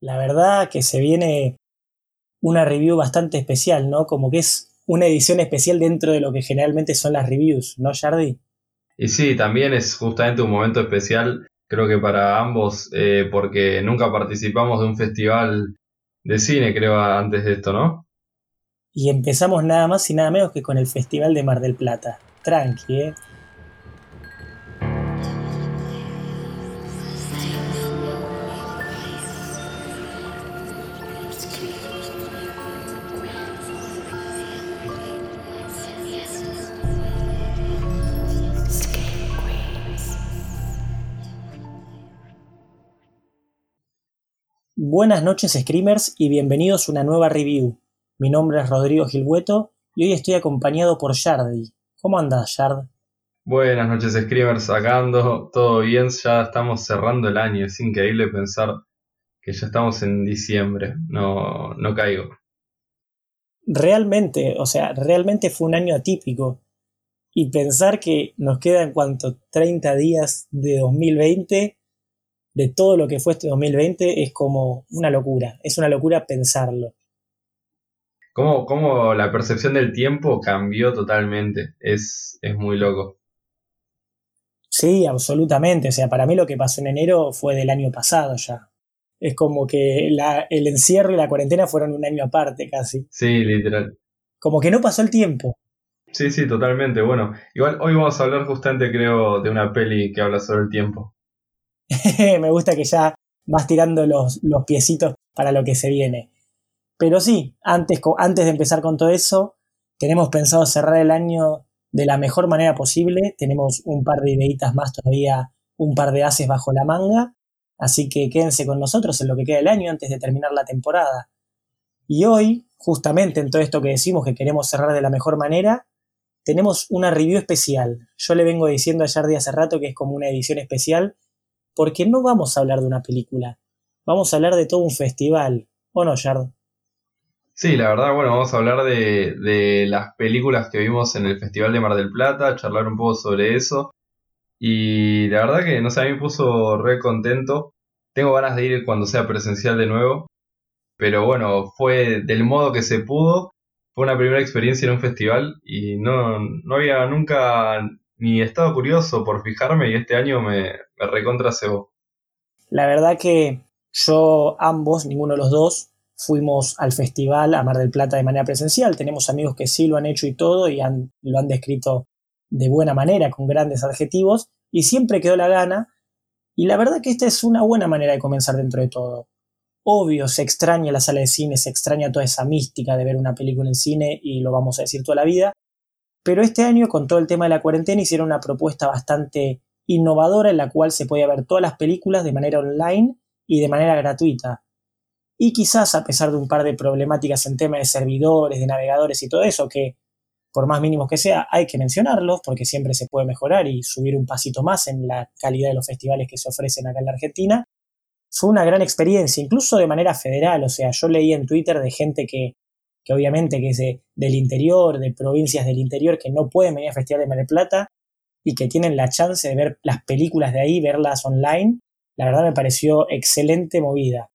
La verdad que se viene una review bastante especial, ¿no? Como que es una edición especial dentro de lo que generalmente son las reviews, ¿no, Jardi? Y sí, también es justamente un momento especial, creo que para ambos, eh, porque nunca participamos de un festival de cine, creo, antes de esto, ¿no? Y empezamos nada más y nada menos que con el Festival de Mar del Plata. Tranqui, ¿eh? Buenas noches Screamers y bienvenidos a una nueva review. Mi nombre es Rodrigo Gilhueto y hoy estoy acompañado por Yardi. ¿Cómo andas, Yard? Buenas noches Screamers, sacando todo bien, ya estamos cerrando el año, es increíble pensar que ya estamos en diciembre, no, no caigo. Realmente, o sea, realmente fue un año atípico. Y pensar que nos quedan cuánto, 30 días de 2020 de todo lo que fue este 2020 es como una locura, es una locura pensarlo. Cómo, cómo la percepción del tiempo cambió totalmente, es, es muy loco. Sí, absolutamente, o sea, para mí lo que pasó en enero fue del año pasado ya. Es como que el encierro y la cuarentena fueron un año aparte casi. Sí, literal. Como que no pasó el tiempo. Sí, sí, totalmente. Bueno, igual hoy vamos a hablar justamente, creo, de una peli que habla sobre el tiempo. me gusta que ya vas tirando los, los, piecitos para lo que se viene. Pero sí, antes, antes de empezar con todo eso, tenemos pensado cerrar el año de la mejor manera posible. Tenemos un par de ideitas más todavía, un par de haces bajo la manga. Así que quédense con nosotros en lo que queda del año antes de terminar la temporada. Y hoy, justamente en todo esto que decimos que queremos cerrar de la mejor manera, tenemos una review especial. Yo le vengo diciendo a Jardi hace rato que es como una edición especial porque no vamos a hablar de una película, vamos a hablar de todo un festival, ¿o no, Yard? Sí, la verdad, bueno, vamos a hablar de, las películas que vimos en el Festival de Mar del Plata, charlar un poco sobre eso. Y la verdad que, no sé, a mí me puso re contento. Tengo ganas de ir cuando sea presencial de nuevo. Pero bueno, fue del modo que se pudo. Fue una primera experiencia en un festival y no, no había nunca ni estado curioso por fijarme y este año me, me recontra. La verdad que yo, ambos, ninguno de los dos, fuimos al festival a Mar del Plata de manera presencial. Tenemos amigos que sí lo han hecho y todo y han, lo han descrito de buena manera, con grandes adjetivos, y siempre quedó la gana. Y la verdad que esta es una buena manera de comenzar dentro de todo. Obvio, se extraña la sala de cine, se extraña toda esa mística de ver una película en cine y lo vamos a decir toda la vida, pero este año, con todo el tema de la cuarentena, hicieron una propuesta bastante innovadora en la cual se podía ver todas las películas de manera online y de manera gratuita. Y quizás a pesar de un par de problemáticas en tema de servidores, de navegadores y todo eso, que por más mínimos que sea, hay que mencionarlos porque siempre se puede mejorar y subir un pasito más en la calidad de los festivales que se ofrecen acá en la Argentina. Fue una gran experiencia, incluso de manera federal, o sea, yo leí en Twitter de gente que que obviamente que es del interior, de provincias del interior que no pueden venir a Festival de Mar del Plata y que tienen la chance de ver las películas de ahí, verlas online, la verdad me pareció excelente movida.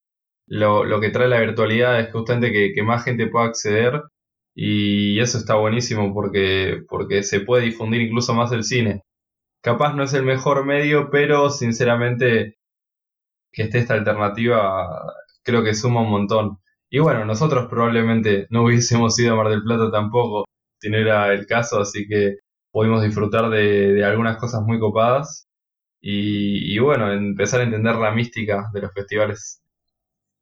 Lo, lo que trae la virtualidad es justamente que, que, más gente pueda acceder y eso está buenísimo porque, porque se puede difundir incluso más el cine. Capaz no es el mejor medio, pero sinceramente que esté esta alternativa creo que suma un montón. Y bueno, nosotros probablemente no hubiésemos ido a Mar del Plata tampoco si no era el caso, así que pudimos disfrutar de, algunas cosas muy copadas y, bueno, empezar a entender la mística de los festivales.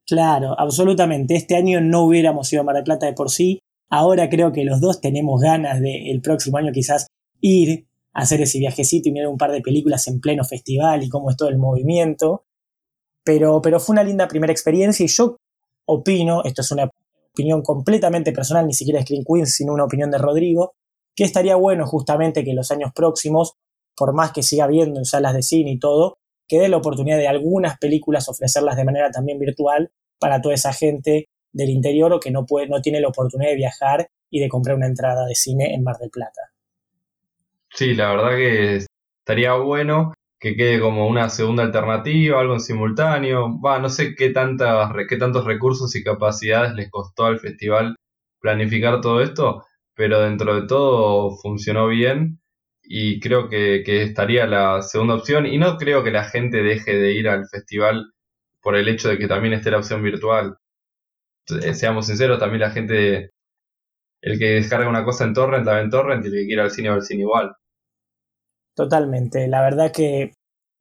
Claro, absolutamente. Este año no hubiéramos ido a Mar del Plata de por sí. Ahora creo que los dos tenemos ganas de el próximo año quizás ir a hacer ese viajecito y mirar un par de películas en pleno festival y cómo es todo el movimiento. Pero, pero fue una linda primera experiencia y yo opino, esto es una opinión completamente personal, ni siquiera es Screen Queen, sino una opinión de Rodrigo, que estaría bueno justamente que en los años próximos, por más que siga viendo en salas de cine y todo, que dé la oportunidad de algunas películas ofrecerlas de manera también virtual para toda esa gente del interior o que no, puede, no tiene la oportunidad de viajar y de comprar una entrada de cine en Mar del Plata. Sí, la verdad que estaría bueno que quede como una segunda alternativa, algo en simultáneo. Va, no sé qué, tantas, qué tantos recursos y capacidades les costó al festival planificar todo esto, pero dentro de todo funcionó bien y creo que, estaría la segunda opción y no creo que la gente deje de ir al festival por el hecho de que también esté la opción virtual. Eh, seamos sinceros, también la gente, el que descarga una cosa en torrent, la ve en torrent y el que quiere al cine va al cine igual. Totalmente. La verdad que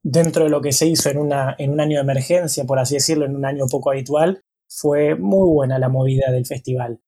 dentro de lo que se hizo en, una, en un año de emergencia, por así decirlo, en un año poco habitual, fue muy buena la movida del festival.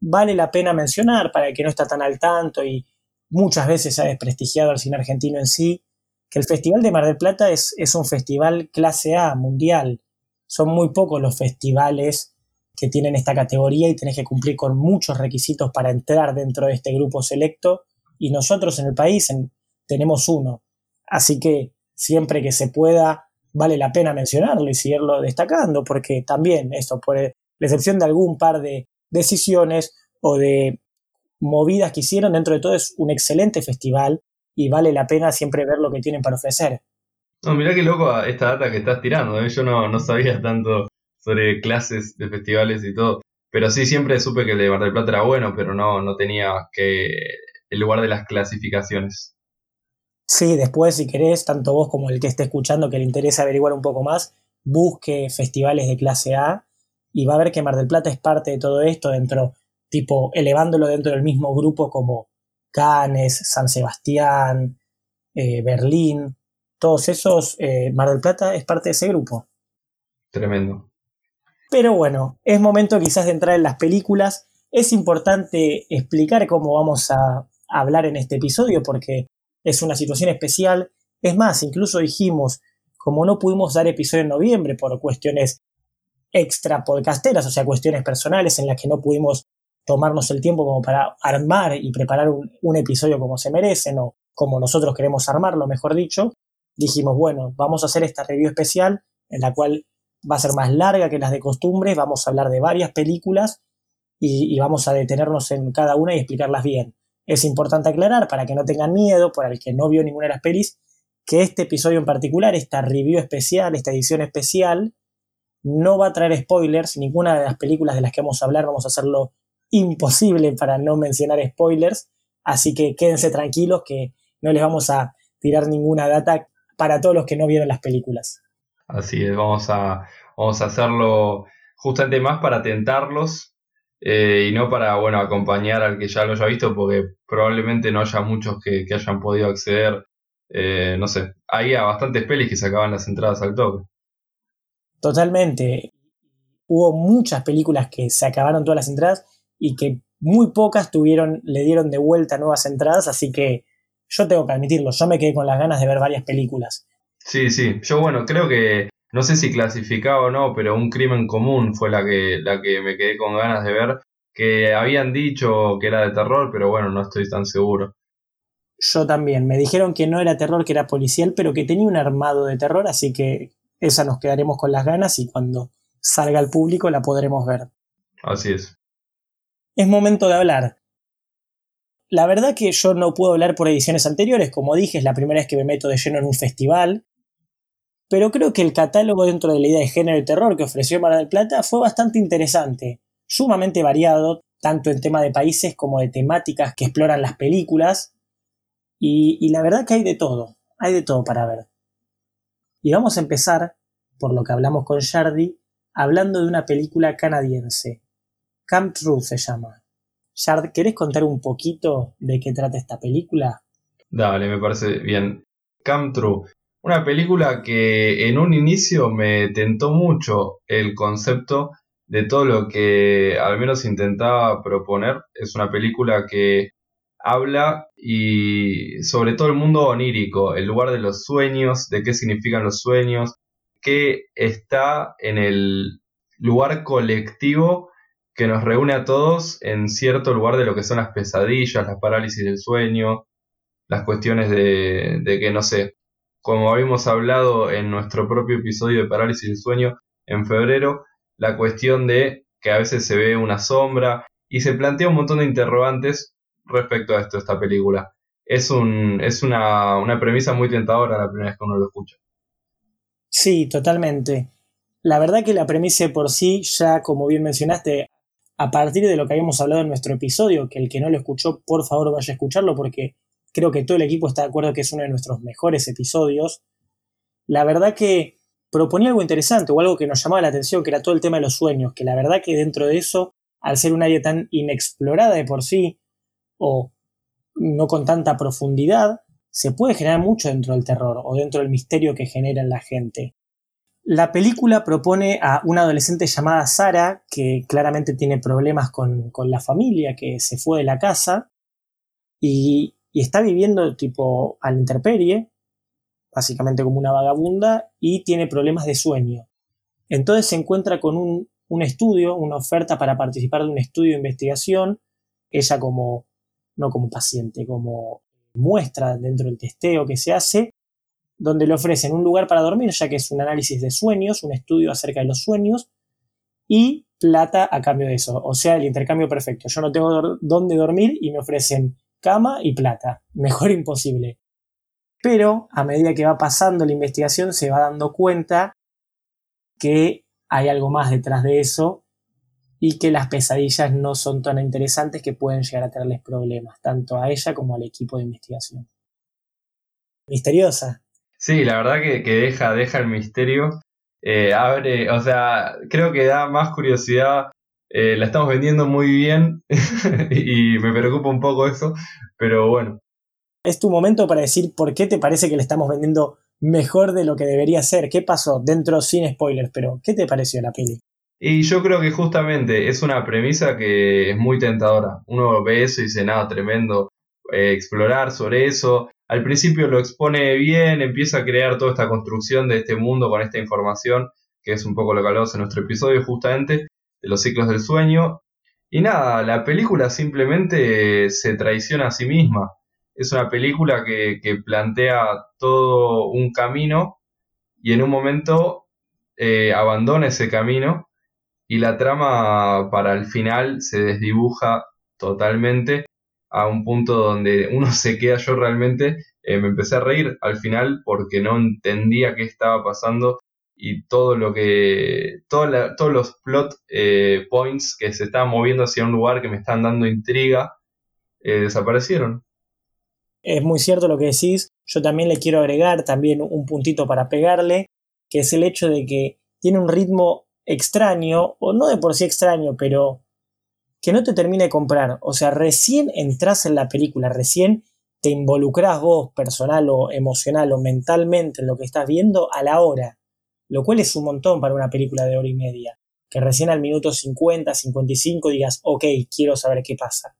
Vale la pena mencionar, para el que no está tan al tanto y muchas veces ha desprestigiado al cine argentino en sí, que el Festival de Mar del Plata es, es un festival clase A, mundial. Son muy pocos los festivales que tienen esta categoría y tenés que cumplir con muchos requisitos para entrar dentro de este grupo selecto y nosotros en el país en, tenemos uno. Así que siempre que se pueda, vale la pena mencionarlo y seguirlo destacando, porque también esto, por la excepción de algún par de decisiones o de movidas que hicieron, dentro de todo es un excelente festival y vale la pena siempre ver lo que tienen para ofrecer. No, mirá qué loco esta data que estás tirando, ¿eh? yo no, no sabía tanto sobre clases de festivales y todo, pero sí siempre supe que el de Mar del Plata era bueno, pero no, no tenía que el lugar de las clasificaciones. Sí, después si querés, tanto vos como el que esté escuchando que le interesa averiguar un poco más, busque festivales de clase A y va a ver que Mar del Plata es parte de todo esto dentro, tipo elevándolo dentro del mismo grupo como Cannes, San Sebastián, eh, Berlín, todos esos, eh, Mar del Plata es parte de ese grupo. Tremendo. Pero bueno, es momento quizás de entrar en las películas. Es importante explicar cómo vamos a hablar en este episodio porque es una situación especial. Es más, incluso dijimos, como no pudimos dar episodio en noviembre por cuestiones extra podcasteras, o sea, cuestiones personales en las que no pudimos tomarnos el tiempo como para armar y preparar un, episodio como se merecen o como nosotros queremos armarlo, mejor dicho, dijimos, bueno, vamos a hacer esta review especial en la cual va a ser más larga que las de costumbre, vamos a hablar de varias películas y, y vamos a detenernos en cada una y explicarlas bien. Es importante aclarar, para que no tengan miedo, por el que no vio ninguna de las pelis, que este episodio en particular, esta review especial, esta edición especial, no va a traer spoilers. Ninguna de las películas de las que vamos a hablar vamos a hacerlo imposible para no mencionar spoilers. Así que quédense tranquilos que no les vamos a tirar ninguna data para todos los que no vieron las películas. Así es, vamos a, vamos a hacerlo justamente más para tentarlos eh, y no para, bueno, acompañar al que ya lo haya visto, porque probablemente no haya muchos que, hayan podido acceder, eh, no sé, hay a bastantes pelis que sacaban las entradas al toque. Totalmente. Hubo muchas películas que se acabaron todas las entradas y que muy pocas tuvieron, le dieron de vuelta nuevas entradas, así que yo tengo que admitirlo, yo me quedé con las ganas de ver varias películas. Sí, sí, yo bueno, creo que no sé si clasificaba o no, pero un crimen común fue la que, la que me quedé con ganas de ver, que habían dicho que era de terror, pero bueno, no estoy tan seguro. Yo también, me dijeron que no era terror, que era policial, pero que tenía un armado de terror, así que esa nos quedaremos con las ganas y cuando salga al público la podremos ver. Así es. Es momento de hablar. La verdad que yo no puedo hablar por ediciones anteriores, como dije, es la primera vez que me meto de lleno en un festival, pero creo que el catálogo dentro de la idea de género de terror que ofreció Mar del Plata fue bastante interesante, sumamente variado, tanto en tema de países como de temáticas que exploran las películas, y, la verdad que hay de todo, hay de todo para ver. Y vamos a empezar, por lo que hablamos con Shardy, hablando de una película canadiense. Camp True se llama. Shard, ¿querés contar un poquito de qué trata esta película? Dale, me parece bien. Camp True una película que en un inicio me tentó mucho el concepto de todo lo que al menos intentaba proponer. Es una película que habla y sobre todo el mundo onírico, el lugar de los sueños, de qué significan los sueños, qué está en el lugar colectivo que nos reúne a todos en cierto lugar de lo que son las pesadillas, las parálisis del sueño, las cuestiones de, de que, no sé, como habíamos hablado en nuestro propio episodio de Parálisis del Sueño en febrero, la cuestión de que a veces se ve una sombra y se plantea un montón de interrogantes respecto a esto, esta película. es, un, es una, una premisa muy tentadora la primera vez que uno lo escucha. Sí, totalmente. La verdad que la premisa por sí, ya como bien mencionaste, a partir de lo que habíamos hablado en nuestro episodio, que el que no lo escuchó, por favor vaya a escucharlo porque creo que todo el equipo está de acuerdo que es uno de nuestros mejores episodios. La verdad que proponía algo interesante o algo que nos llamaba la atención, que era todo el tema de los sueños, que la verdad que dentro de eso, al ser un área tan inexplorada de por sí, o no con tanta profundidad, se puede generar mucho dentro del terror o dentro del misterio que genera en la gente. La película propone a una adolescente llamada Sara, que claramente tiene problemas con, la familia, que se fue de la casa y, y está viviendo tipo a la intemperie, básicamente como una vagabunda, y tiene problemas de sueño. Entonces se encuentra con un, un estudio, una oferta para participar de un estudio de investigación, ella como, no como paciente, como muestra dentro del testeo que se hace, donde le ofrecen un lugar para dormir, ya que es un análisis de sueños, un estudio acerca de los sueños, y plata a cambio de eso. O sea, el intercambio perfecto. Yo no tengo dónde dormir y me ofrecen cama y plata. Mejor imposible. Pero a medida que va pasando la investigación se va dando cuenta que hay algo más detrás de eso y que las pesadillas no son tan interesantes que pueden llegar a tenerles problemas, tanto a ella como al equipo de investigación. Misteriosa. Sí, la verdad que, deja, deja el misterio. Eh, abre, o sea, creo que da más curiosidad. Eh, la estamos vendiendo muy bien y me preocupa un poco eso, pero bueno. Es tu momento para decir por qué te parece que le estamos vendiendo mejor de lo que debería ser. ¿Qué pasó? Dentro sin spoilers, pero ¿qué te pareció la peli? Y yo creo que justamente es una premisa que es muy tentadora. Uno ve eso y dice, nada, tremendo, eh, explorar sobre eso. Al principio lo expone bien, empieza a crear toda esta construcción de este mundo con esta información, que es un poco lo que hablamos en nuestro episodio justamente, de los ciclos del sueño. Y nada, la película simplemente se traiciona a sí misma. Es una película que, plantea todo un camino y en un momento eh, abandona ese camino y la trama para el final se desdibuja totalmente a un punto donde uno se queda yo realmente eh, me empecé a reír al final porque no entendía qué estaba pasando y todo lo que todos los plot eh, points que se estaban moviendo hacia un lugar que me están dando intriga eh, desaparecieron. Es muy cierto lo que decís. Yo también le quiero agregar también un puntito para pegarle que es el hecho de que tiene un ritmo extraño, o no de por sí extraño, pero que no te termine de comprar. O sea, recién entras en la película, recién te involucras vos personal o emocional o mentalmente en lo que estás viendo a la hora, lo cual es un montón para una película de hora y media. Que recién al minuto 50, 55 digas, ok, quiero saber qué pasa.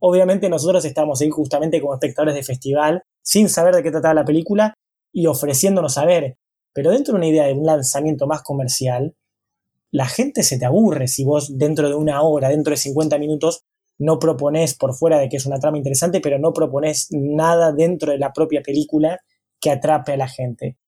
Obviamente nosotros estamos ahí justamente como espectadores de festival, sin saber de qué trataba la película y ofreciéndonos a ver. Pero dentro de una idea de un lanzamiento más comercial, la gente se te aburre si vos dentro de una hora, dentro de 50 minutos, no propones por fuera de que es una trama interesante, pero no propones nada dentro de la propia película que atrape a la gente.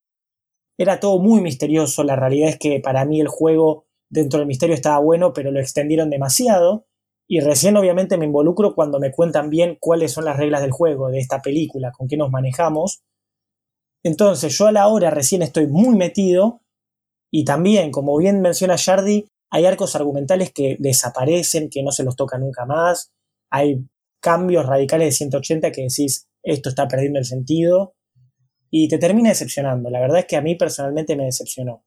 Era todo muy misterioso, la realidad es que para mí el juego dentro del misterio estaba bueno, pero lo extendieron demasiado, y recién obviamente me involucro cuando me cuentan bien cuáles son las reglas del juego, de esta película, con qué nos manejamos. Entonces yo a la hora recién estoy muy metido y también, como bien menciona Jardy, hay arcos argumentales que desaparecen, que no se los toca nunca más. Hay cambios radicales de 180 que decís, esto está perdiendo el sentido. Y te termina decepcionando. La verdad es que a mí personalmente me decepcionó.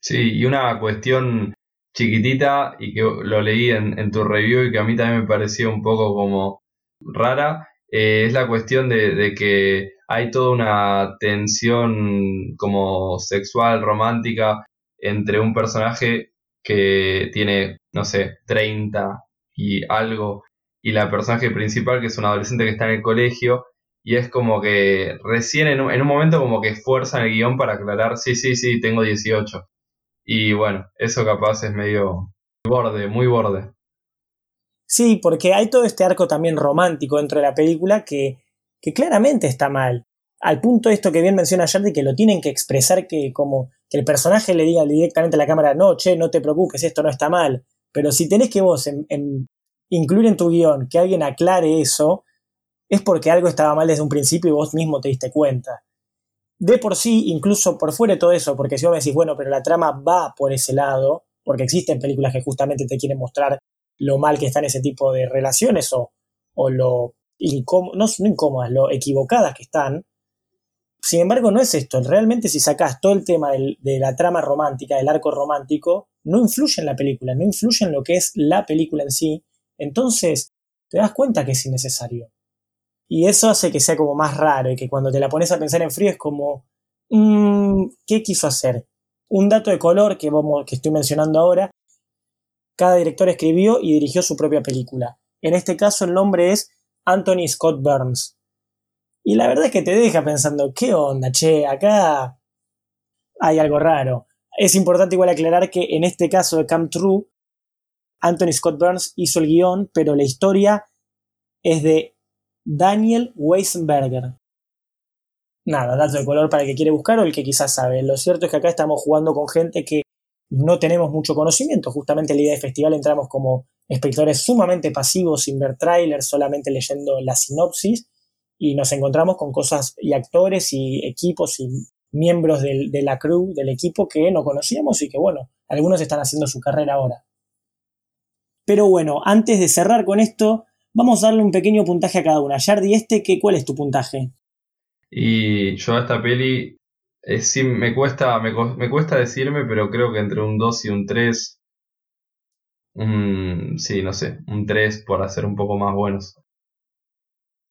Sí, y una cuestión chiquitita y que lo leí en, tu review y que a mí también me pareció un poco como rara, eh, es la cuestión de, que hay toda una tensión como sexual, romántica, entre un personaje que tiene, no sé, 30 y algo, y la personaje principal, que es un adolescente que está en el colegio, y es como que recién en un, en un momento como que esfuerzan el guion para aclarar, sí, sí, sí, tengo 18. Y bueno, eso capaz es medio borde, muy borde. Sí, porque hay todo este arco también romántico dentro de la película que, que claramente está mal. Al punto de esto que bien menciona Jardy, que lo tienen que expresar que como que el personaje le diga directamente a la cámara, no, che, no te preocupes, esto no está mal. Pero si tenés que vos incluir en tu guion que alguien aclare eso, es porque algo estaba mal desde un principio y vos mismo te diste cuenta. De por sí, incluso por fuera de todo eso, porque si vos me decís, bueno, pero la trama va por ese lado, porque existen películas que justamente te quieren mostrar lo mal que están ese tipo de relaciones o, o lo no, no incómodas, lo equivocadas que están. Sin embargo, no es esto. Realmente si sacás todo el tema de la trama romántica, del arco romántico, no influye en la película, no influye en lo que es la película en sí. Entonces, te das cuenta que es innecesario. Y eso hace que sea como más raro y que cuando te la pones a pensar en frío es como, mmm, ¿qué quiso hacer? Un dato de color que, vamos, que estoy mencionando ahora, cada director escribió y dirigió su propia película. En este caso el nombre es Anthony Scott Burns. Y la verdad es que te deja pensando, ¿qué onda, che? Acá hay algo raro. Es importante igual aclarar que en este caso de Come True, Anthony Scott Burns hizo el guion, pero la historia es de Daniel Weissenberger. Nada, dato de color para el que quiere buscar o el que quizás sabe. Lo cierto es que acá estamos jugando con gente que no tenemos mucho conocimiento. Justamente en la idea de festival entramos como espectadores sumamente pasivos, sin ver trailers, solamente leyendo la sinopsis, y nos encontramos con cosas y actores y equipos y miembros de la crew, del equipo que no conocíamos y que, bueno, algunos están haciendo su carrera ahora. Pero bueno, antes de cerrar con esto, vamos a darle un pequeño puntaje a cada una. Yardi, este, ¿qué, ¿cuál es tu puntaje? Y yo a esta peli eh, sí me cuesta, me, me, cuesta decirme, pero creo que entre un 2 y un 3 un, sí, no sé, un 3 por hacer un poco más buenos.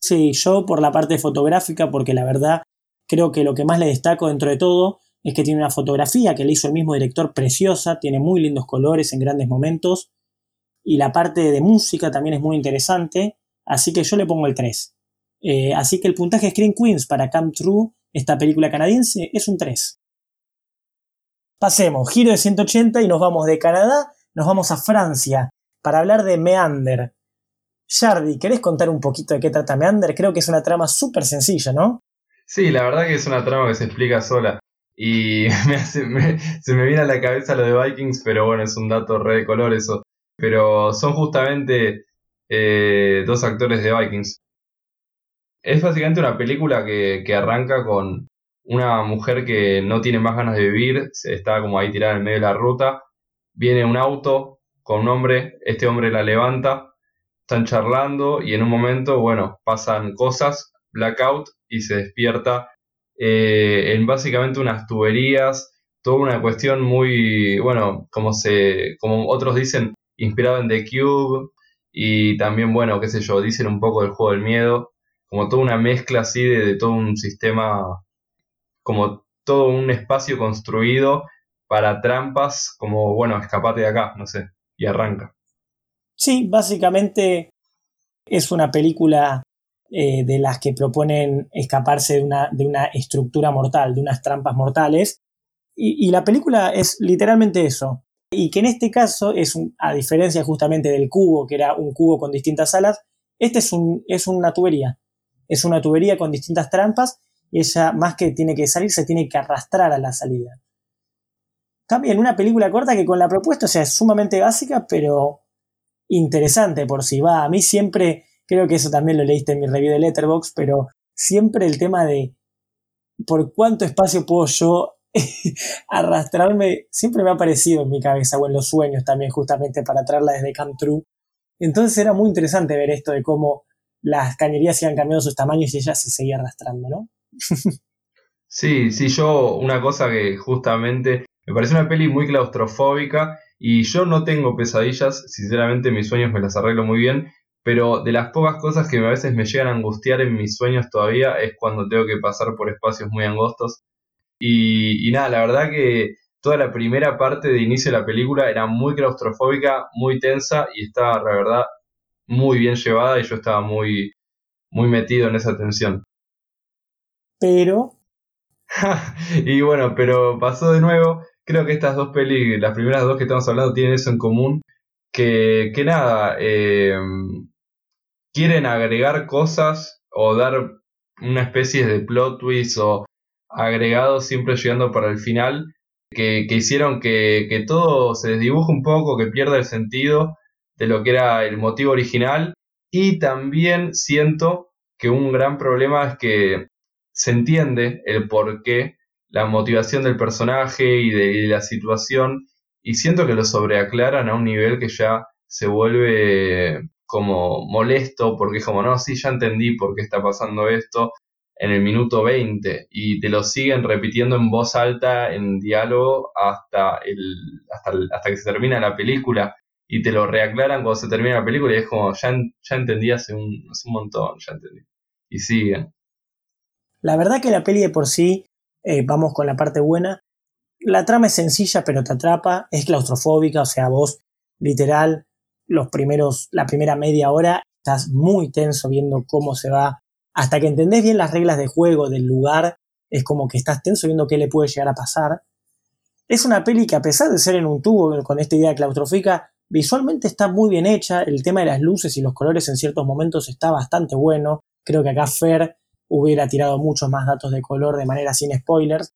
Sí, yo por la parte fotográfica, porque la verdad creo que lo que más le destaco dentro de todo es que tiene una fotografía que le hizo el mismo director preciosa, tiene muy lindos colores en grandes momentos, y la parte de música también es muy interesante, así que yo le pongo el 3. Eh, así que el puntaje Screen Queens para Come True, esta película canadiense, es un 3. Pasemos, giro de 180 y nos vamos de Canadá nos vamos a Francia para hablar de Meander. Jardi, ¿querés contar un poquito de qué trata Meander? Creo que es una trama súper sencilla, ¿no? Sí, la verdad que es una trama que se explica sola. Y se me viene a la cabeza lo de Vikings, pero bueno, es un dato re de color eso. Pero son justamente eh, dos actores de Vikings. Es básicamente una película que, que, arranca con una mujer que no tiene más ganas de vivir, está como ahí tirada en medio de la ruta, viene un auto con un hombre, este hombre la levanta, están charlando y en un momento, bueno, pasan cosas, blackout y se despierta eh, en básicamente unas tuberías, toda una cuestión muy, bueno, como se, como otros dicen, inspirado en The Cube y también, bueno, qué sé yo, dicen un poco del juego del miedo, como toda una mezcla así de, de todo un sistema, como todo un espacio construido para trampas como, bueno, escapate de acá, no sé, y arranca. Sí, básicamente es una película eh, de las que proponen escaparse de una, de una, estructura mortal, de unas trampas mortales. Y, la película es literalmente eso. Y que en este caso es, a diferencia justamente del cubo, que era un cubo con distintas alas, este es, un, es una tubería. Es una tubería con distintas trampas y ella, más que tiene que salir, se tiene que arrastrar a la salida. También una película corta que con la propuesta, o sea, es sumamente básica, pero interesante por si va. A mí siempre, creo que eso también lo leíste en mi review de Letterbox, pero siempre el tema de por cuánto espacio puedo yo arrastrarme, siempre me ha parecido en mi cabeza o en los sueños también, justamente para traerla desde Camp True. Entonces era muy interesante ver esto de cómo las cañerías iban cambiando sus tamaños y ella se seguía arrastrando, ¿no? sí, sí, yo una cosa que justamente me parece una peli muy claustrofóbica y yo no tengo pesadillas, sinceramente mis sueños me las arreglo muy bien, pero de las pocas cosas que a veces me llegan a angustiar en mis sueños todavía es cuando tengo que pasar por espacios muy angostos. Y, nada, la verdad que toda la primera parte de inicio de la película era muy claustrofóbica, muy tensa y estaba, la verdad, muy bien llevada y yo estaba muy, muy metido en esa tensión. Pero... y bueno, pero pasó de nuevo creo que estas dos pelis, las primeras dos que estamos hablando, tienen eso en común, que, que nada, eh, quieren agregar cosas o dar una especie de plot twist o agregado siempre llegando para el final, que, que hicieron que, que, todo se desdibuje un poco, que pierda el sentido de lo que era el motivo original. Y también siento que un gran problema es que se entiende el porqué, la motivación del personaje y de, la situación, y siento que lo sobreaclaran a un nivel que ya se vuelve como molesto, porque es como, no, sí, ya entendí por qué está pasando esto en el minuto 20, y te lo siguen repitiendo en voz alta, en diálogo, hasta, el, hasta, hasta que se termina la película, y te lo reaclaran cuando se termina la película, y es como, ya, ya entendí hace un, hace un montón, ya entendí. Y siguen. La verdad que la peli de por sí, eh, vamos con la parte buena, la trama es sencilla pero te atrapa, es claustrofóbica, o sea, vos literal los primeros, la primera media hora estás muy tenso viendo cómo se va, hasta que entendés bien las reglas de juego del lugar, es como que estás tenso viendo qué le puede llegar a pasar. Es una peli que a pesar de ser en un tubo con esta idea claustrofóbica, visualmente está muy bien hecha, el tema de las luces y los colores en ciertos momentos está bastante bueno, creo que acá Fer hubiera tirado muchos más datos de color de manera sin spoilers,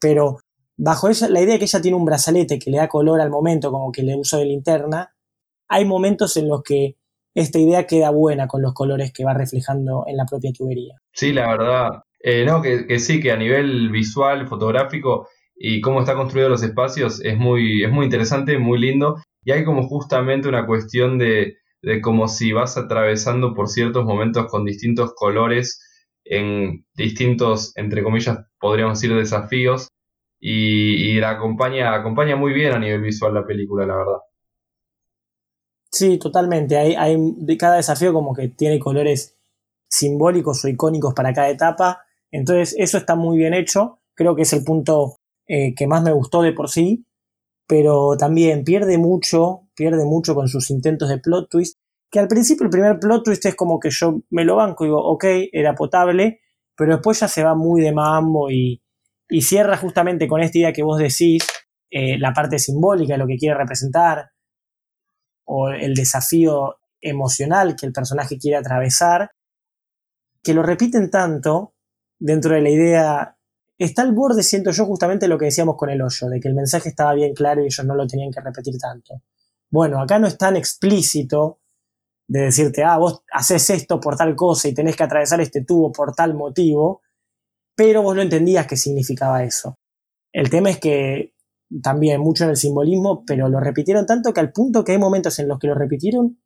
pero bajo ella, la idea de que ella tiene un brazalete que le da color al momento, como que le uso de linterna, hay momentos en los que esta idea queda buena con los colores que va reflejando en la propia tubería. Sí, la verdad. Eh, no, que, sí, que a nivel visual, fotográfico y cómo está construido los espacios es muy, es muy interesante, muy lindo. Y hay como justamente una cuestión de, de como si vas atravesando por ciertos momentos con distintos colores en distintos, entre comillas, podríamos decir, desafíos. Y, la acompaña, acompaña muy bien a nivel visual la película, la verdad. Sí, totalmente. Hay, hay cada desafío como que tiene colores simbólicos o icónicos para cada etapa. Entonces, eso está muy bien hecho. Creo que es el punto eh, que más me gustó de por sí. Pero también pierde mucho, pierde mucho con sus intentos de plot twist que al principio el primer plot twist es como que yo me lo banco y digo, ok, era potable, pero después ya se va muy de mambo y, cierra justamente con esta idea que vos decís, eh, la parte simbólica lo que quiere representar, o el desafío emocional que el personaje quiere atravesar, que lo repiten tanto dentro de la idea, está al borde, siento yo, justamente lo que decíamos con el hoyo, de que el mensaje estaba bien claro y ellos no lo tenían que repetir tanto. Bueno, acá no es tan explícito, de decirte, ah, vos haces esto por tal cosa y tenés que atravesar este tubo por tal motivo, pero vos no entendías qué significaba eso. El tema es que también mucho en el simbolismo, pero lo repitieron tanto que al punto que hay momentos en los que lo repitieron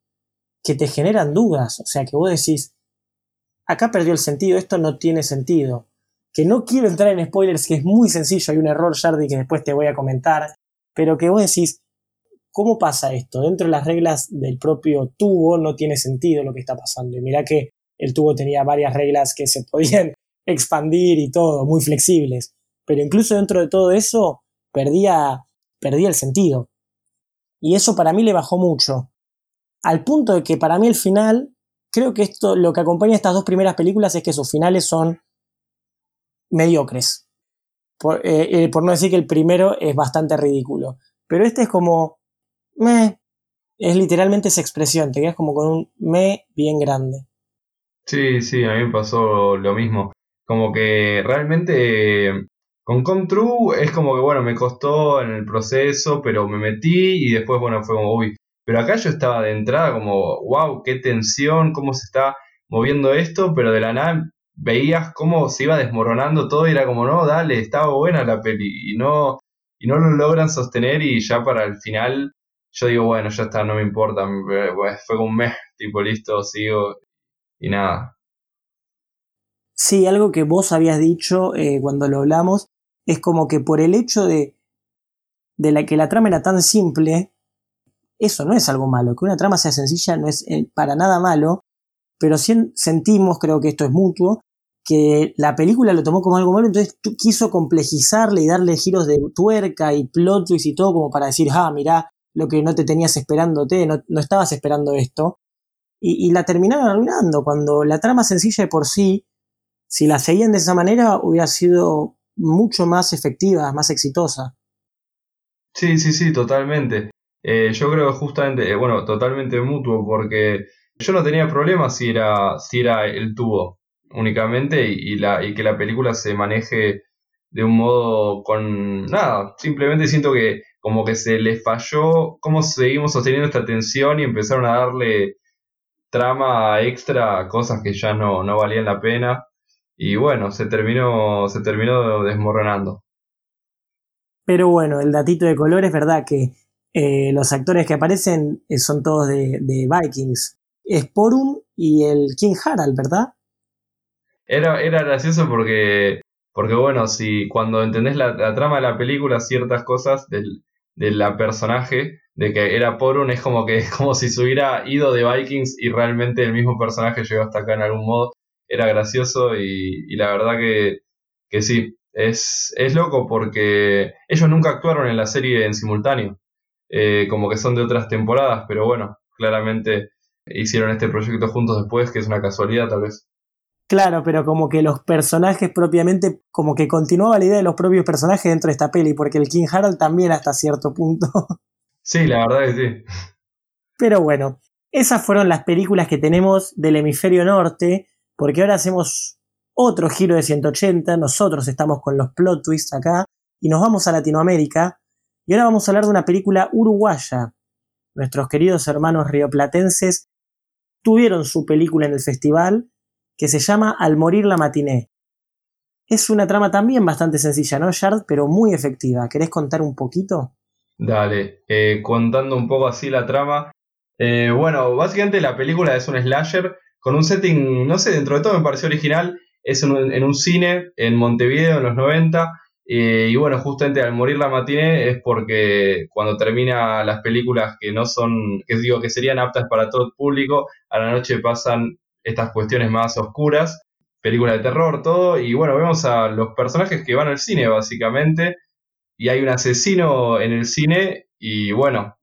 que te generan dudas, o sea, que vos decís, acá perdió el sentido, esto no tiene sentido. Que no quiero entrar en spoilers, que es muy sencillo, hay un error, Jardy, que después te voy a comentar, pero que vos decís, ¿Cómo pasa esto? Dentro de las reglas del propio tubo no tiene sentido lo que está pasando. Y mira que el tubo tenía varias reglas que se podían expandir y todo, muy flexibles. Pero incluso dentro de todo eso perdía, perdía el sentido. Y eso para mí le bajó mucho. Al punto de que para mí el final, creo que esto, lo que acompaña a estas dos primeras películas es que sus finales son mediocres. Por, eh, eh, por no decir que el primero es bastante ridículo. Pero este es como, me. Es literalmente esa expresión, te quedas como con un me bien grande. Sí, sí, a mí me pasó lo mismo. Como que realmente con Come True es como que, bueno, me costó en el proceso, pero me metí y después, bueno, fue como, uy. Pero acá yo estaba de entrada como, wow, qué tensión, cómo se está moviendo esto, pero de la nada veías cómo se iba desmoronando todo y era como, no, dale, estaba buena la peli y no, y no lo logran sostener y ya para el final yo digo, bueno, ya está, no me importa, fue un mes, tipo, listo, sigo y nada. Sí, algo que vos habías dicho eh, cuando lo hablamos, es como que por el hecho de, de la que la trama era tan simple, eso no es algo malo, que una trama sea sencilla no es eh, para nada malo, pero sí sentimos, creo que esto es mutuo, que la película lo tomó como algo malo, entonces quiso complejizarle y darle giros de tuerca y plot twists y todo como para decir, ah, mirá, lo que no te tenías esperándote, no, no estabas esperando esto. Y, la terminaron arruinando, cuando la trama sencilla de por sí, si la seguían de esa manera, hubiera sido mucho más efectiva, más exitosa. Sí, sí, sí, totalmente. Eh, yo creo justamente, eh, bueno, totalmente mutuo, porque yo no tenía problema si era, si era el tubo únicamente y, la, y que la película se maneje de un modo con nada, simplemente siento que como que se les falló cómo seguimos sosteniendo esta tensión y empezaron a darle trama extra, cosas que ya no, no valían la pena. Y bueno, se terminó, se terminó desmoronando. Pero bueno, el datito de color es verdad que eh, los actores que aparecen eh, son todos de, de Vikings. Sporum y el King Harald, ¿verdad? Era, era gracioso porque, porque, bueno, si cuando entendés la, trama de la película, ciertas cosas del, de la personaje, de que era Porun, es como que como si se hubiera ido de Vikings y realmente el mismo personaje llegó hasta acá en algún modo. Era gracioso y, la verdad que, que sí, es, es loco porque ellos nunca actuaron en la serie en simultáneo, eh, como que son de otras temporadas, pero bueno, claramente hicieron este proyecto juntos después, que es una casualidad tal vez. Claro, pero como que los personajes propiamente, como que continuaba la idea de los propios personajes dentro de esta peli, porque el King Harold también hasta cierto punto. Sí, la verdad que sí. Pero bueno, esas fueron las películas que tenemos del hemisferio norte, porque ahora hacemos otro giro de 180, nosotros estamos con los plot twists acá, y nos vamos a Latinoamérica, y ahora vamos a hablar de una película uruguaya. Nuestros queridos hermanos rioplatenses tuvieron su película en el festival, que se llama Al morir la matiné. Es una trama también bastante sencilla, ¿no, Shard? Pero muy efectiva. ¿Querés contar un poquito? Dale, eh, contando un poco así la trama. Eh, bueno, básicamente la película es un slasher con un setting, no sé, dentro de todo me pareció original. Es en un, cine en Montevideo en los 90 y bueno, justamente al morir la matiné es porque cuando termina las películas que no son, que digo que serían aptas para todo el público, a la noche pasan estas cuestiones más oscuras, película de terror, todo, y bueno, vemos a los personajes que van al cine básicamente, y hay un asesino en el cine, y bueno,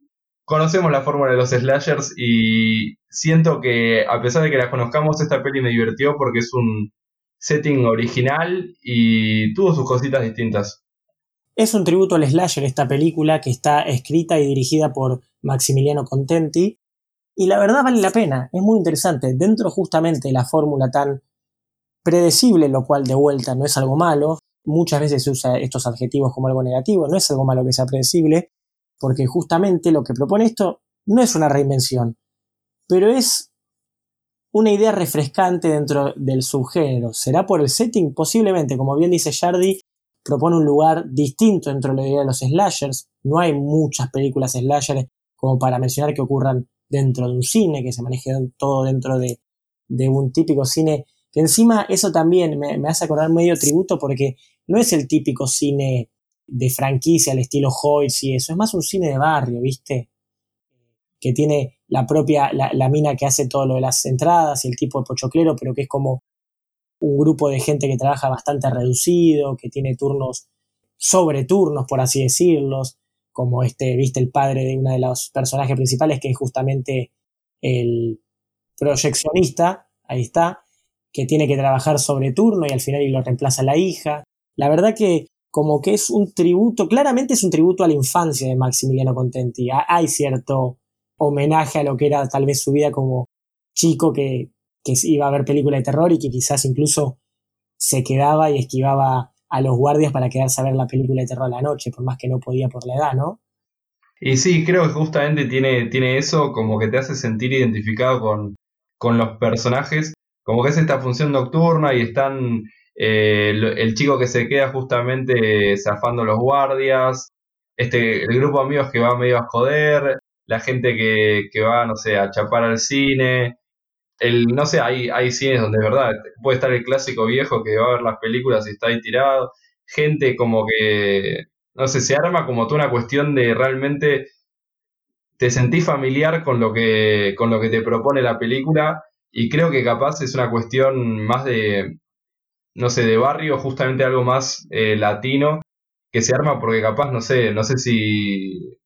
conocemos la fórmula de los slashers y siento que a pesar de que la conozcamos, esta peli me divirtió porque es un setting original y tuvo sus cositas distintas. Es un tributo al slasher esta película que está escrita y dirigida por Maximiliano Contenti. Y la verdad vale la pena, es muy interesante. Dentro justamente de la fórmula tan predecible, lo cual de vuelta no es algo malo, muchas veces se usa estos adjetivos como algo negativo, no es algo malo que sea predecible, porque justamente lo que propone esto no es una reinvención, pero es una idea refrescante dentro del subgénero. ¿Será por el setting? Posiblemente, como bien dice Jardy, propone un lugar distinto dentro de la idea de los slashers. No hay muchas películas slashers como para mencionar que ocurran dentro de un cine, que se maneje todo dentro de, un típico cine. Que encima eso también me, hace acordar medio tributo porque no es el típico cine de franquicia al estilo Hoyts y eso, es más un cine de barrio, ¿viste? Que tiene la propia, la, mina que hace todo lo de las entradas y el tipo de pochoclero, pero que es como un grupo de gente que trabaja bastante reducido, que tiene turnos sobre turnos, por así decirlos, como este, viste, el padre de uno de los personajes principales, que es justamente el proyeccionista, ahí está, que tiene que trabajar sobre turno y al final lo reemplaza la hija. La verdad que como que es un tributo, claramente es un tributo a la infancia de Maximiliano Contenti. Hay cierto homenaje a lo que era tal vez su vida como chico que, que iba a ver película de terror y que quizás incluso se quedaba y esquivaba a los guardias para quedarse a ver la película de terror a la noche, por más que no podía por la edad, ¿no? Y sí, creo que justamente tiene, tiene eso como que te hace sentir identificado con, con los personajes, como que es esta función nocturna y están eh, el, chico que se queda justamente zafando los guardias, este, el grupo de amigos que va medio a joder, la gente que, que va, no sé, a chapar al cine. El, no sé, hay, hay cines donde, de verdad, puede estar el clásico viejo que va a ver las películas y está ahí tirado. Gente como que, no sé, se arma como toda una cuestión de realmente te sentís familiar con lo que, con lo que te propone la película y creo que capaz es una cuestión más de, no sé, de barrio, justamente algo más eh, latino, que se arma porque capaz, no sé, no sé si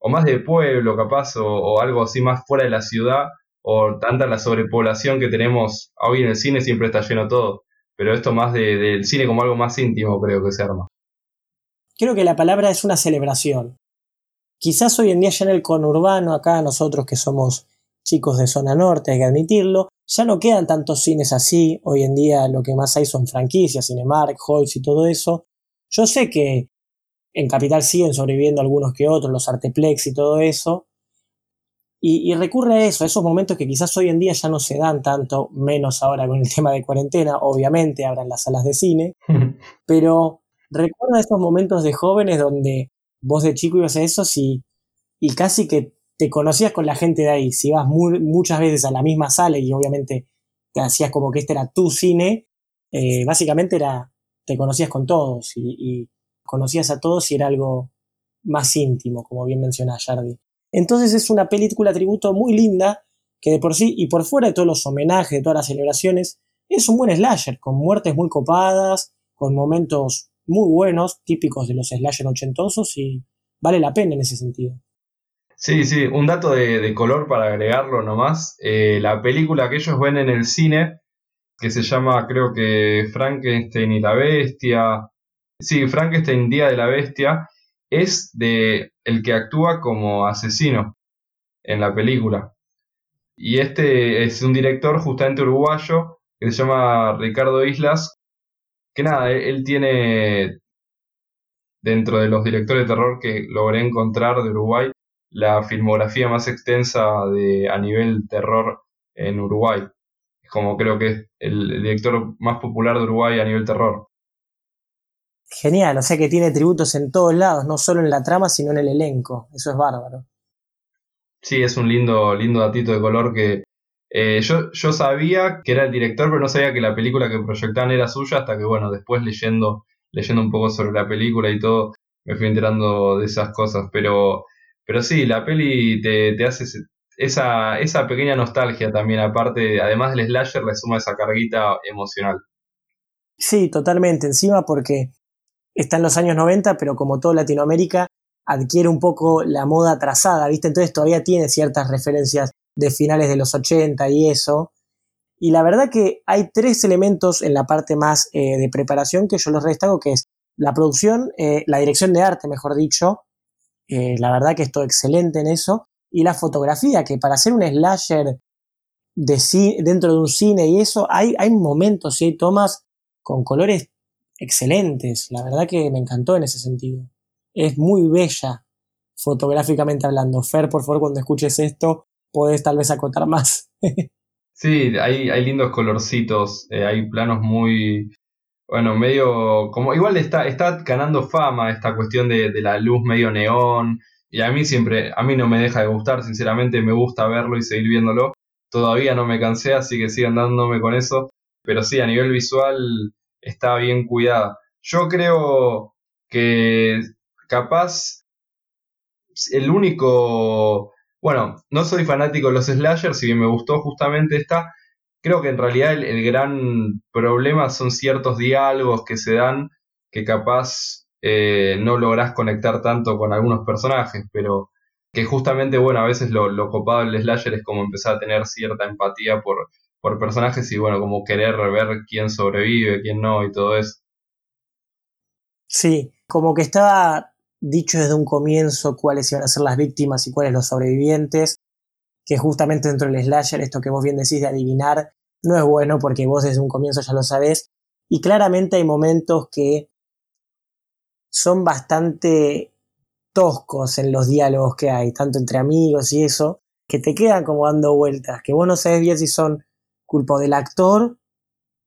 o más de pueblo capaz, o, algo así más fuera de la ciudad, o tanta la sobrepoblación que tenemos hoy en el cine siempre está lleno todo, pero esto más del cine como algo más íntimo creo que se arma. Creo que la palabra es una celebración. Quizás hoy en día ya en el conurbano, acá nosotros que somos chicos de zona norte, hay que admitirlo, ya no quedan tantos cines así, hoy en día lo que más hay son franquicias, Cinemark, Holtz y todo eso. Yo sé que en Capital siguen sobreviviendo algunos que otros, los Arteplex y todo eso. Y, recurre a eso, a esos momentos que quizás hoy en día ya no se dan tanto, menos ahora con el tema de cuarentena, obviamente abran las salas de cine, pero recuerda esos momentos de jóvenes donde vos de chico ibas a eso y, y casi que te conocías con la gente de ahí. Si ibas muchas veces a la misma sala y obviamente te hacías como que este era tu cine, eh, básicamente era, te conocías con todos y, y, conocías a todos y era algo más íntimo, como bien menciona Jardi. Entonces es una película tributo muy linda que de por sí y por fuera de todos los homenajes, de todas las celebraciones, es un buen slasher, con muertes muy copadas, con momentos muy buenos, típicos de los slasher ochentosos y vale la pena en ese sentido. Sí, sí, un dato de, color para agregarlo nomás. Eh, la película que ellos ven en el cine, que se llama creo que Frankenstein y la Bestia. Sí, Frankenstein Día de la Bestia, es de el que actúa como asesino en la película. Y este es un director justamente uruguayo que se llama Ricardo Islas, que nada, él tiene dentro de los directores de terror que logré encontrar de Uruguay la filmografía más extensa de a nivel terror en Uruguay. Como creo que es el director más popular de Uruguay a nivel terror. Genial, o sea que tiene tributos en todos lados, no solo en la trama, sino en el elenco. Eso es bárbaro. Sí, es un lindo, lindo datito de color que eh, yo, yo sabía que era el director, pero no sabía que la película que proyectaban era suya, hasta que bueno, después leyendo, leyendo un poco sobre la película y todo, me fui enterando de esas cosas. Pero, pero sí, la peli te, te hace esa, esa pequeña nostalgia también, aparte, además del slasher, le suma esa carguita emocional. Sí, totalmente. Encima porque está en los años 90, pero como todo Latinoamérica, adquiere un poco la moda atrasada, ¿viste? Entonces todavía tiene ciertas referencias de finales de los 80 y eso. Y la verdad que hay tres elementos en la parte más eh, de preparación que yo los destaco, que es la producción, eh, la dirección de arte, mejor dicho. Eh, la verdad que estoy excelente en eso. Y la fotografía, que para hacer un slasher de dentro de un cine y eso, hay, hay momentos y hay tomas con colores excelentes. La verdad que me encantó en ese sentido. Es muy bella fotográficamente hablando. Fer, por favor, cuando escuches esto, puedes tal vez acotar más. sí, hay, hay lindos colorcitos, eh, hay planos muy, bueno, medio, como igual está, está ganando fama esta cuestión de, de, la luz medio neón, y a mí siempre, a mí no me deja de gustar, sinceramente me gusta verlo y seguir viéndolo. Todavía no me cansé, así que sigan dándome con eso, pero sí, a nivel visual está bien cuidada. Yo creo que capaz el único... Bueno, no soy fanático de los slashers, si bien me gustó justamente esta, creo que en realidad el, gran problema son ciertos diálogos que se dan que capaz eh, no lográs conectar tanto con algunos personajes, pero que justamente, bueno, a veces lo, lo copado del slasher es como empezar a tener cierta empatía por, por personajes y bueno, como querer ver quién sobrevive, quién no y todo eso. Sí, como que estaba dicho desde un comienzo cuáles iban a ser las víctimas y cuáles los sobrevivientes, que justamente dentro del slasher esto que vos bien decís de adivinar no es bueno porque vos desde un comienzo ya lo sabés y claramente hay momentos que son bastante toscos en los diálogos que hay, tanto entre amigos y eso, que te quedan como dando vueltas, que vos no sabes bien si son culpa del actor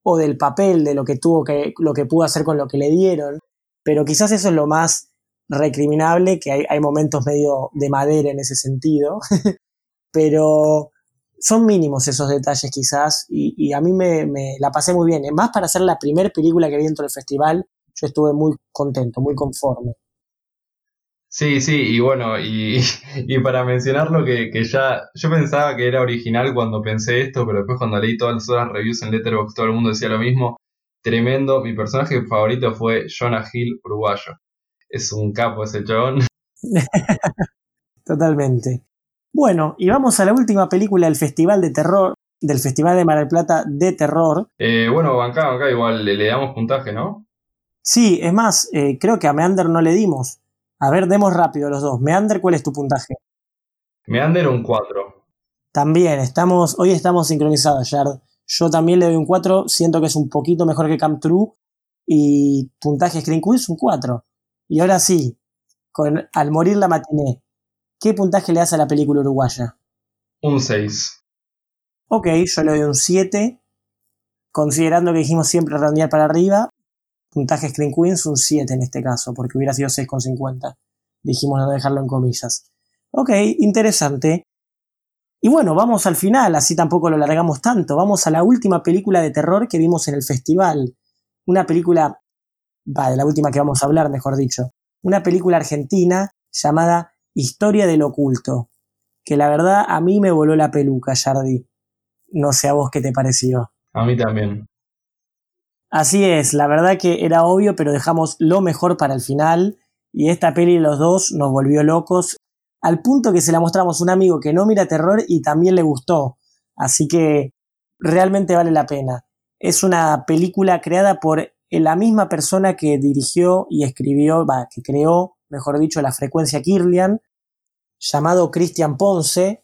o del papel, de lo que tuvo que, lo que pudo hacer con lo que le dieron. Pero quizás eso es lo más recriminable, que hay, hay momentos medio de madera en ese sentido. pero son mínimos esos detalles quizás y, a mí me, me, la pasé muy bien. Más para ser la primera película que vi dentro del festival, yo estuve muy contento, muy conforme. Sí, sí, y bueno, y, y para mencionarlo que, que, ya, yo pensaba que era original cuando pensé esto, pero después cuando leí todas las otras reviews en Letterboxd todo el mundo decía lo mismo. Tremendo, mi personaje favorito fue Jonah Hill, uruguayo. Es un capo ese chabón. Totalmente. Bueno, y vamos a la última película del Festival de Terror, del Festival de Mar del Plata de Terror. Eh, bueno, acá, acá igual le, damos puntaje, ¿no? Sí, es más, eh, creo que a Meander no le dimos. A ver, demos rápido los dos. Meander, ¿cuál es tu puntaje? Meander un 4. También, estamos, hoy estamos sincronizados, Yard. Yo también le doy un 4, siento que es un poquito mejor que Camp True. Y puntaje Screen Quiz un 4. Y ahora sí, con Al morir la matiné, ¿qué puntaje le das a la película uruguaya? Un 6. Ok, yo le doy un 7. Considerando que dijimos siempre redondear para arriba, puntaje Screen Queens un 7 en este caso, porque hubiera sido 6,50. Dijimos no dejarlo en comillas. Ok, interesante. Y bueno, vamos al final, así tampoco lo largamos tanto. Vamos a la última película de terror que vimos en el festival. Una película, va, de la última que vamos a hablar, mejor dicho. Una película argentina llamada Historia del Oculto. Que la verdad a mí me voló la peluca, Jardi. No sé a vos qué te pareció. A mí también. Así es, la verdad que era obvio, pero dejamos lo mejor para el final. Y esta peli los dos nos volvió locos al punto que se la mostramos a un amigo que no mira terror y también le gustó. Así que realmente vale la pena. Es una película creada por la misma persona que dirigió y escribió, que creó, mejor dicho, la frecuencia Kirlian, llamado Cristian Ponce.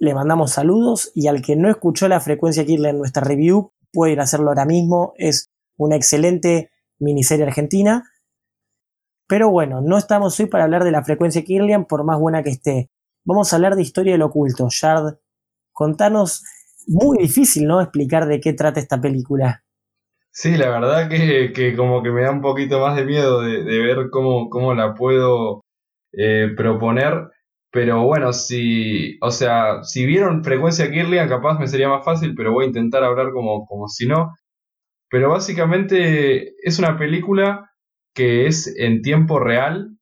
Le mandamos saludos y al que no escuchó la frecuencia Kirlian en nuestra review, puede hacerlo ahora mismo. Es una excelente miniserie argentina pero bueno, no estamos hoy para hablar de la frecuencia Kirlian por más buena que esté. Vamos a hablar de historia del oculto. Shard, contanos, muy difícil, ¿no? Explicar de qué trata esta película. Sí, la verdad que, como que me da un poquito más de miedo de, ver cómo, cómo, la puedo eh, proponer. Pero bueno, si, o sea, si vieron frecuencia Kirlian, capaz me sería más fácil, pero voy a intentar hablar como, como si no. Pero básicamente es una película que es en tiempo real.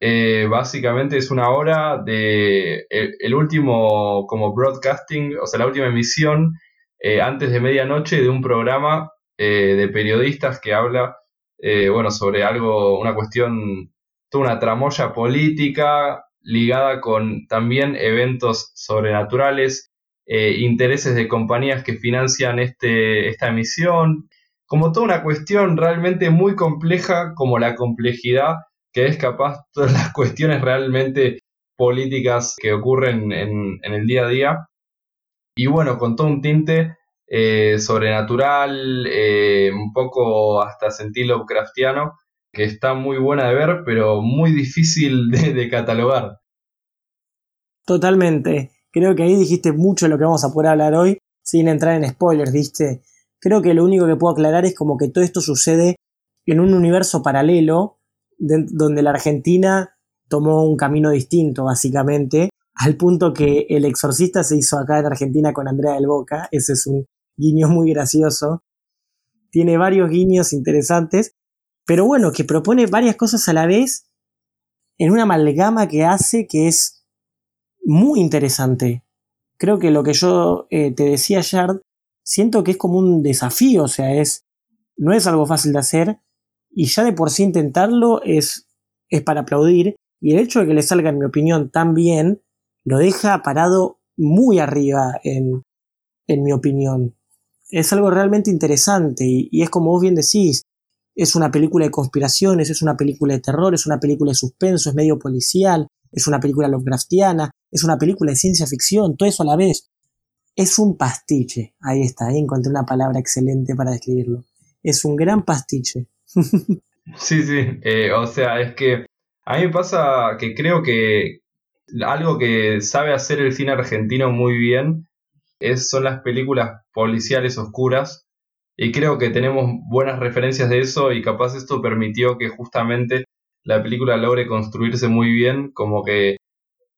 Eh, básicamente es una hora de el, último como broadcasting, o sea, la última emisión eh, antes de medianoche de un programa eh, de periodistas que habla, bueno, sobre algo, una cuestión, toda una tramoya política ligada con también eventos sobrenaturales, intereses de compañías que financian este, esta emisión, como toda una cuestión realmente muy compleja, como la complejidad que es capaz todas las cuestiones realmente políticas que ocurren en, el día a día. Y bueno, con todo un tinte eh, sobrenatural, eh, un poco hasta sentir Lovecraftiano, que está muy buena de ver, pero muy difícil de catalogar. Totalmente. Creo que ahí dijiste mucho de lo que vamos a poder hablar hoy, sin entrar en spoilers, ¿viste? Creo que lo único que puedo aclarar es como que todo esto sucede en un universo paralelo donde la Argentina tomó un camino distinto, básicamente, al punto que el exorcista se hizo acá en Argentina con Andrea del Boca. Ese es un guiño muy gracioso. Tiene varios guiños interesantes, pero bueno, que propone varias cosas a la vez en una amalgama que hace que es muy interesante. Creo que lo que yo eh, te decía, Yard, siento que es como un desafío, o sea, es, no es algo fácil de hacer y ya de por sí intentarlo es, es para aplaudir y el hecho de que le salga, en mi opinión, tan bien, lo deja parado muy arriba en, en mi opinión. Es algo realmente interesante y es como vos bien decís, es una película de conspiraciones, es una película de terror, es una película de suspenso, es medio policial, es una película Lovecraftiana, es una película de ciencia ficción, todo eso a la vez. Es un pastiche. Ahí está, ahí encontré una palabra excelente para describirlo. Es un gran pastiche. sí, sí. Eh, o sea, es que a mí me pasa que creo que algo que sabe hacer el cine argentino muy bien es, son las películas policiales oscuras. Y creo que tenemos buenas referencias de eso y capaz esto permitió que justamente la película logre construirse muy bien, como que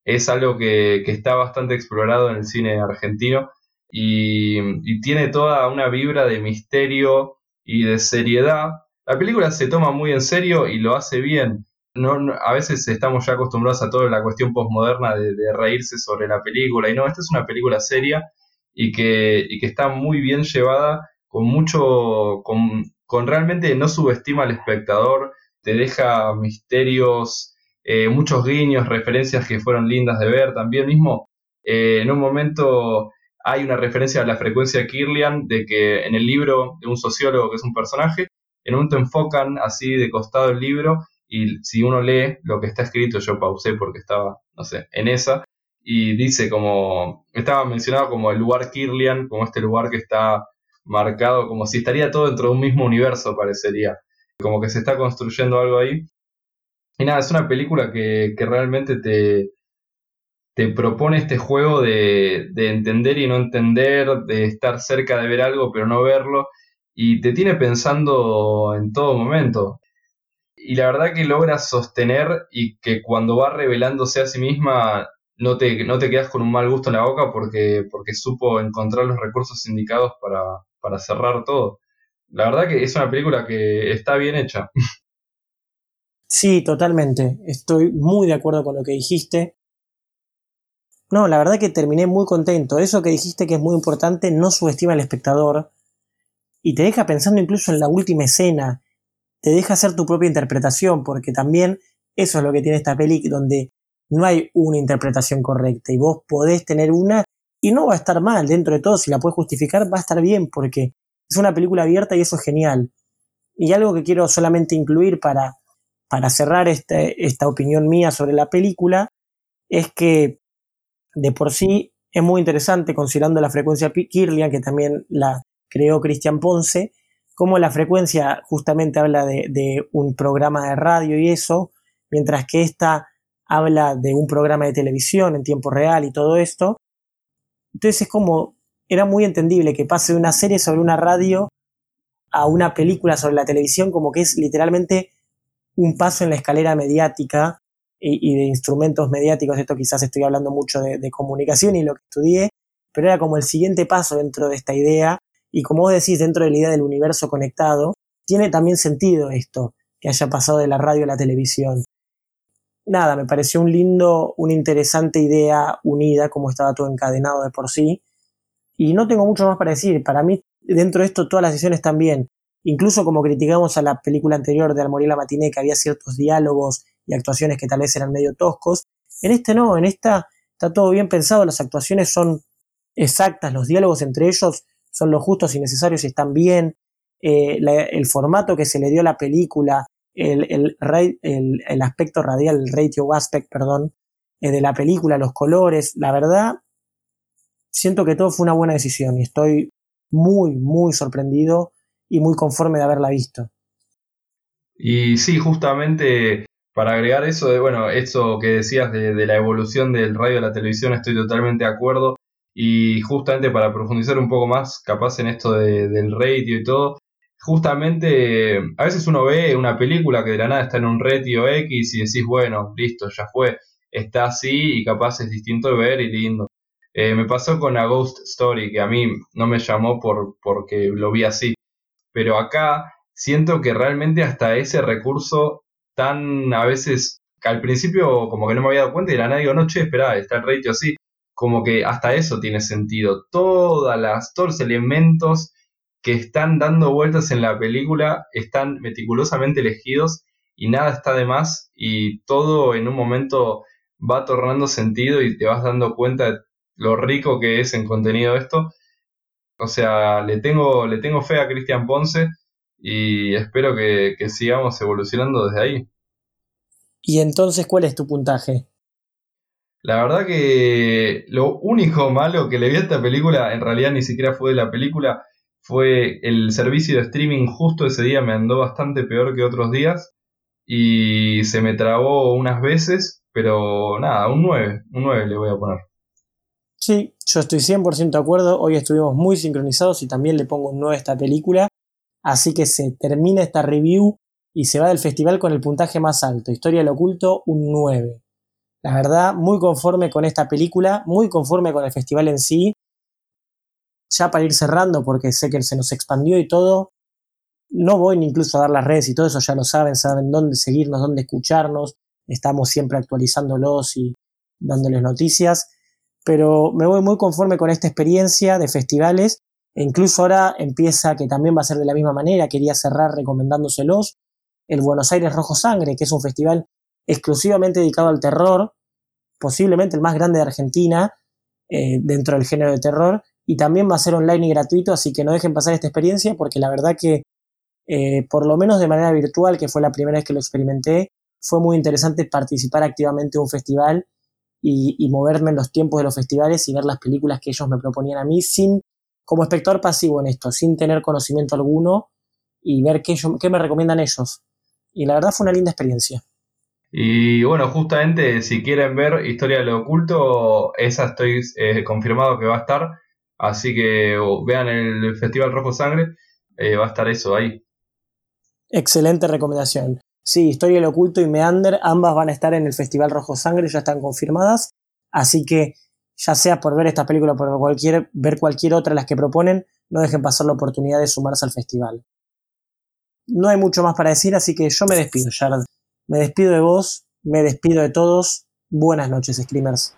es algo que, está bastante explorado en el cine argentino y, tiene toda una vibra de misterio y de seriedad. La película se toma muy en serio y lo hace bien. No, a veces estamos ya acostumbrados a toda la cuestión postmoderna de, reírse sobre la película y no, esta es una película seria y que, y que está muy bien llevada, con mucho, con realmente no subestima al espectador, te deja misterios eh, muchos guiños, referencias que fueron lindas de ver. También mismo, eh, en un momento hay una referencia a la frecuencia Kirlian de que en el libro de un sociólogo que es un personaje, en un momento enfocan así de costado el libro y si uno lee lo que está escrito, yo pausé porque estaba, no sé, en esa, y dice como, estaba mencionado como el lugar Kirlian, como este lugar que está marcado, como si estaría todo dentro de un mismo universo, parecería, como que se está construyendo algo ahí, y nada, es una película que, realmente te, te propone este juego de, de entender y no entender, de estar cerca de ver algo pero no verlo, y te tiene pensando en todo momento. Y la verdad que logra sostener y que cuando va revelándose a sí misma no te, no te quedas con un mal gusto en la boca porque, porque supo encontrar los recursos indicados para, para cerrar todo. La verdad que es una película que está bien hecha. Sí, totalmente. Estoy muy de acuerdo con lo que dijiste. No, la verdad que terminé muy contento. Eso que dijiste que es muy importante no subestima al espectador y te deja pensando incluso en la última escena. Te deja hacer tu propia interpretación porque también eso es lo que tiene esta peli donde no hay una interpretación correcta y vos podés tener una y no va a estar mal. Dentro de todo, si la puedes justificar, va a estar bien porque es una película abierta y eso es genial. Y algo que quiero solamente incluir para, para cerrar este, esta opinión mía sobre la película es que de por sí es muy interesante considerando la frecuencia Kirlian, que también la creó Cristian Ponce, como la frecuencia justamente habla de, de, un programa de radio y eso, mientras que esta habla de un programa de televisión en tiempo real y todo esto. Entonces es como era muy entendible que pase de una serie sobre una radio a una película sobre la televisión, como que es literalmente un paso en la escalera mediática y, de instrumentos mediáticos. Esto quizás estoy hablando mucho de, de, comunicación y lo que estudié, pero era como el siguiente paso dentro de esta idea. Y como vos decís, dentro de la idea del universo conectado, tiene también sentido esto, que haya pasado de la radio a la televisión. Nada, me pareció un lindo, una interesante idea unida, como estaba todo encadenado de por sí, y no tengo mucho más para decir. Para mí, dentro de esto, todas las sesiones están bien. Incluso como criticamos a la película anterior de Almorí la Matiné, que había ciertos diálogos y actuaciones que tal vez eran medio toscos. En este no, en esta está todo bien pensado, las actuaciones son exactas, los diálogos entre ellos son los justos y necesarios y están bien. Eh, el formato que se le dio a la película, el, el, el, aspecto radial, el ratio aspect, perdón, eh, de la película, los colores, la verdad, siento que todo fue una buena decisión y estoy muy, muy sorprendido y muy conforme de haberla visto. Y sí, justamente para agregar eso de, bueno, eso que decías de, la evolución del radio a la televisión, estoy totalmente de acuerdo. Y justamente para profundizar un poco más, capaz en esto del radio y todo, justamente a veces uno ve una película que de la nada está en un ratio X y decís, bueno, listo, ya fue, está así y capaz es distinto de ver y lindo. Eh, me pasó con A Ghost Story, que a mí no me llamó por, porque lo vi así. Pero acá siento que realmente hasta ese recurso tan a veces, al principio como que no me había dado cuenta y la nada digo, no, che, espera, está el ratio así. Como que hasta eso tiene sentido. Todas las, todos los elementos que están dando vueltas en la película están meticulosamente elegidos y nada está de más y todo en un momento va tornando sentido y te vas dando cuenta de lo rico que es en contenido esto. O sea, le tengo, le tengo fe a Cristian Ponce y espero que, sigamos evolucionando desde ahí. ¿Y entonces cuál es tu puntaje? La verdad que lo único malo que le vi a esta película, en realidad ni siquiera fue de la película, fue el servicio de streaming justo ese día me andó bastante peor que otros días y se me trabó unas veces, pero nada, un 9, un 9 le voy a poner. Sí, yo estoy 100% de acuerdo. Hoy estuvimos muy sincronizados y también le pongo un 9 a esta película. Así que se termina esta review y se va del festival con el puntaje más alto. Historia del oculto, un 9. La verdad, muy conforme con esta película, muy conforme con el festival en sí. Ya para ir cerrando, porque sé que se nos expandió y todo, no voy ni incluso a dar las redes y todo eso, ya lo saben, saben dónde seguirnos, dónde escucharnos. Estamos siempre actualizándolos y dándoles noticias pero me voy muy conforme con esta experiencia de festivales. E incluso ahora empieza que también va a ser de la misma manera, quería cerrar recomendándoselos, el Buenos Aires Rojo Sangre, que es un festival exclusivamente dedicado al terror, posiblemente el más grande de Argentina eh, dentro del género de terror, y también va a ser online y gratuito, así que no dejen pasar esta experiencia porque la verdad que eh, por lo menos de manera virtual, que fue la primera vez que lo experimenté, fue muy interesante participar activamente en un festival y, moverme en los tiempos de los festivales y ver las películas que ellos me proponían a mí sin, como espectador pasivo en esto, sin tener conocimiento alguno y ver qué, qué me recomiendan ellos. Y la verdad fue una linda experiencia. Y bueno, justamente si quieren ver Historia de lo Oculto, esa estoy eh, confirmado que va a estar. Así que vean el Festival Rojo Sangre, eh, va a estar eso ahí. Excelente recomendación. Sí, Historia del Oculto y Meander, ambas van a estar en el Festival Rojo Sangre, ya están confirmadas. Así que, ya sea por ver esta película o por ver cualquier otra de las que proponen, no dejen pasar la oportunidad de sumarse al festival. No hay mucho más para decir, así que yo me despido, Jared. Me despido de vos, me despido de todos. Buenas noches, Screamers.